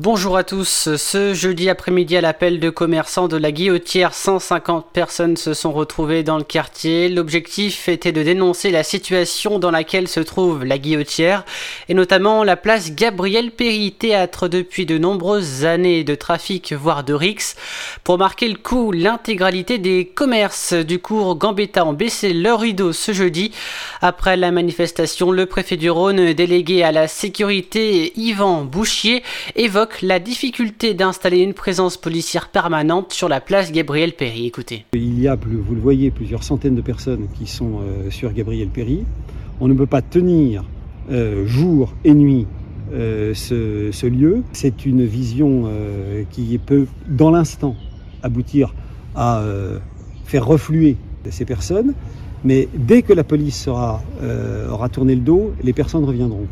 Bonjour à tous. Ce jeudi après-midi à l'appel de commerçants de la Guillotière, 150 personnes se sont retrouvées dans le quartier. L'objectif était de dénoncer la situation dans laquelle se trouve la Guillotière et notamment la place Gabriel Péry, théâtre depuis de nombreuses années de trafic voire de rix. Pour marquer le coup, l'intégralité des commerces du cours Gambetta ont baissé leur rideau ce jeudi. Après la manifestation, le préfet du Rhône, délégué à la sécurité Yvan Bouchier, évoque la difficulté d'installer une présence policière permanente sur la place Gabriel Péry. Écoutez. Il y a, vous le voyez, plusieurs centaines de personnes qui sont euh, sur Gabriel Péry. On ne peut pas tenir euh, jour et nuit euh, ce, lieu. C'est une vision qui peut, dans l'instant, aboutir à faire refluer ces personnes. Mais dès que la police sera, aura tourné le dos, les personnes reviendront.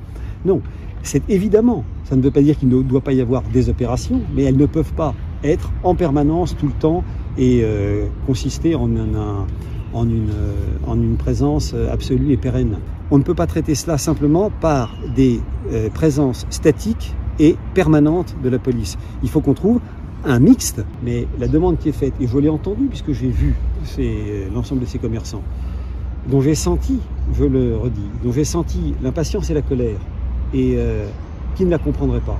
Non, c'est évidemment, ça ne veut pas dire qu'il ne doit pas y avoir des opérations, mais elles ne peuvent pas être en permanence tout le temps et euh, consister en, en, une, euh, en, une, présence absolue et pérenne. On ne peut pas traiter cela simplement par des euh, présences statiques et permanentes de la police. Il faut qu'on trouve un mixte, mais la demande qui est faite, et je l'ai entendu puisque j'ai vu l'ensemble de ces commerçants, dont j'ai senti, je le redis, dont j'ai senti l'impatience et la colère, et euh, qui ne la comprendraient pas.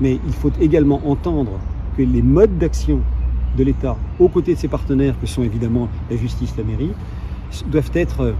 Mais il faut également entendre que les modes d'action de l'État aux côtés de ses partenaires, que sont évidemment la justice, la mairie, doivent être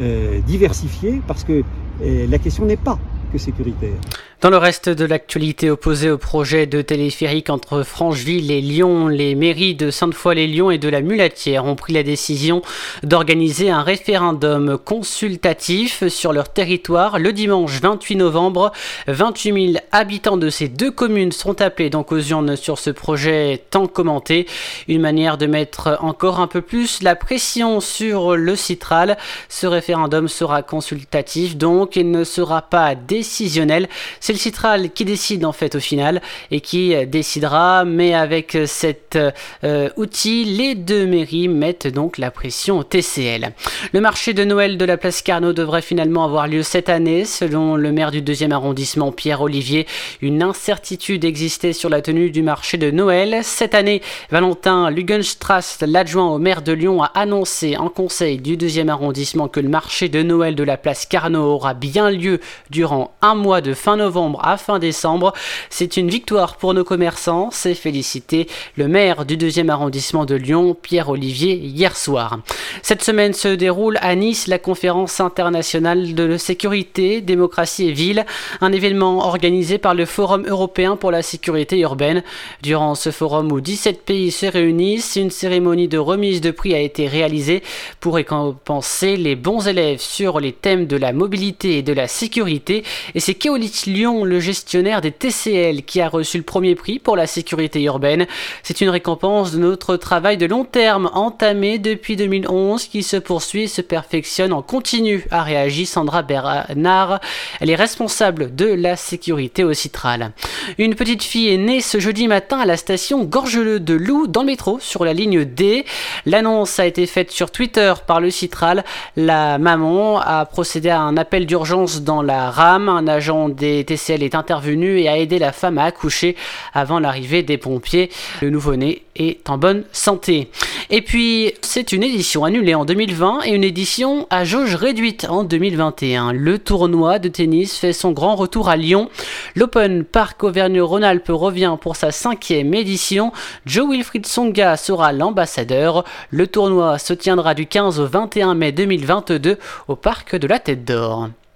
euh, diversifiés parce que euh, la question n'est pas que sécuritaire. Dans le reste de l'actualité opposée au projet de téléphérique entre Francheville et Lyon, les mairies de Sainte-Foy-les-Lyons et de la Mulatière ont pris la décision d'organiser un référendum consultatif sur leur territoire le dimanche 28 novembre. 28 000 habitants de ces deux communes sont appelés donc aux urnes sur ce projet tant commenté. Une manière de mettre encore un peu plus la pression sur le citral. Ce référendum sera consultatif donc et ne sera pas décisionnel. Le Citral qui décide en fait au final et qui décidera, mais avec cet euh, outil, les deux mairies mettent donc la pression au TCL. Le marché de Noël de la place Carnot devrait finalement avoir lieu cette année, selon le maire du deuxième arrondissement Pierre Olivier. Une incertitude existait sur la tenue du marché de Noël. Cette année, Valentin Lugenstrass, l'adjoint au maire de Lyon, a annoncé en conseil du deuxième arrondissement que le marché de Noël de la place Carnot aura bien lieu durant un mois de fin novembre à fin décembre. C'est une victoire pour nos commerçants, c'est félicité le maire du deuxième arrondissement de Lyon, Pierre Olivier, hier soir. Cette semaine se déroule à Nice la conférence internationale de sécurité, démocratie et ville, un événement organisé par le Forum européen pour la sécurité urbaine. Durant ce forum où 17 pays se réunissent, une cérémonie de remise de prix a été réalisée pour récompenser les bons élèves sur les thèmes de la mobilité et de la sécurité. Et c'est Keolis Lyon le gestionnaire des TCL, qui a reçu le premier prix pour la sécurité urbaine. C'est une récompense de notre travail de long terme entamé depuis 2011 qui se poursuit et se perfectionne en continu, a réagi Sandra Bernard. Elle est responsable de la sécurité au Citral. Une petite fille est née ce jeudi matin à la station Gorgeleux de Loup dans le métro sur la ligne D. L'annonce a été faite sur Twitter par le Citral. La maman a procédé à un appel d'urgence dans la rame. Un agent des TCL est intervenue et a aidé la femme à accoucher avant l'arrivée des pompiers. Le nouveau-né est en bonne santé. Et puis, c'est une édition annulée en 2020 et une édition à jauge réduite en 2021. Le tournoi de tennis fait son grand retour à Lyon. L'Open Park Auvergne-Rhône-Alpes revient pour sa cinquième édition. Joe Wilfried Songa sera l'ambassadeur. Le tournoi se tiendra du 15 au 21 mai 2022 au Parc de la Tête d'Or.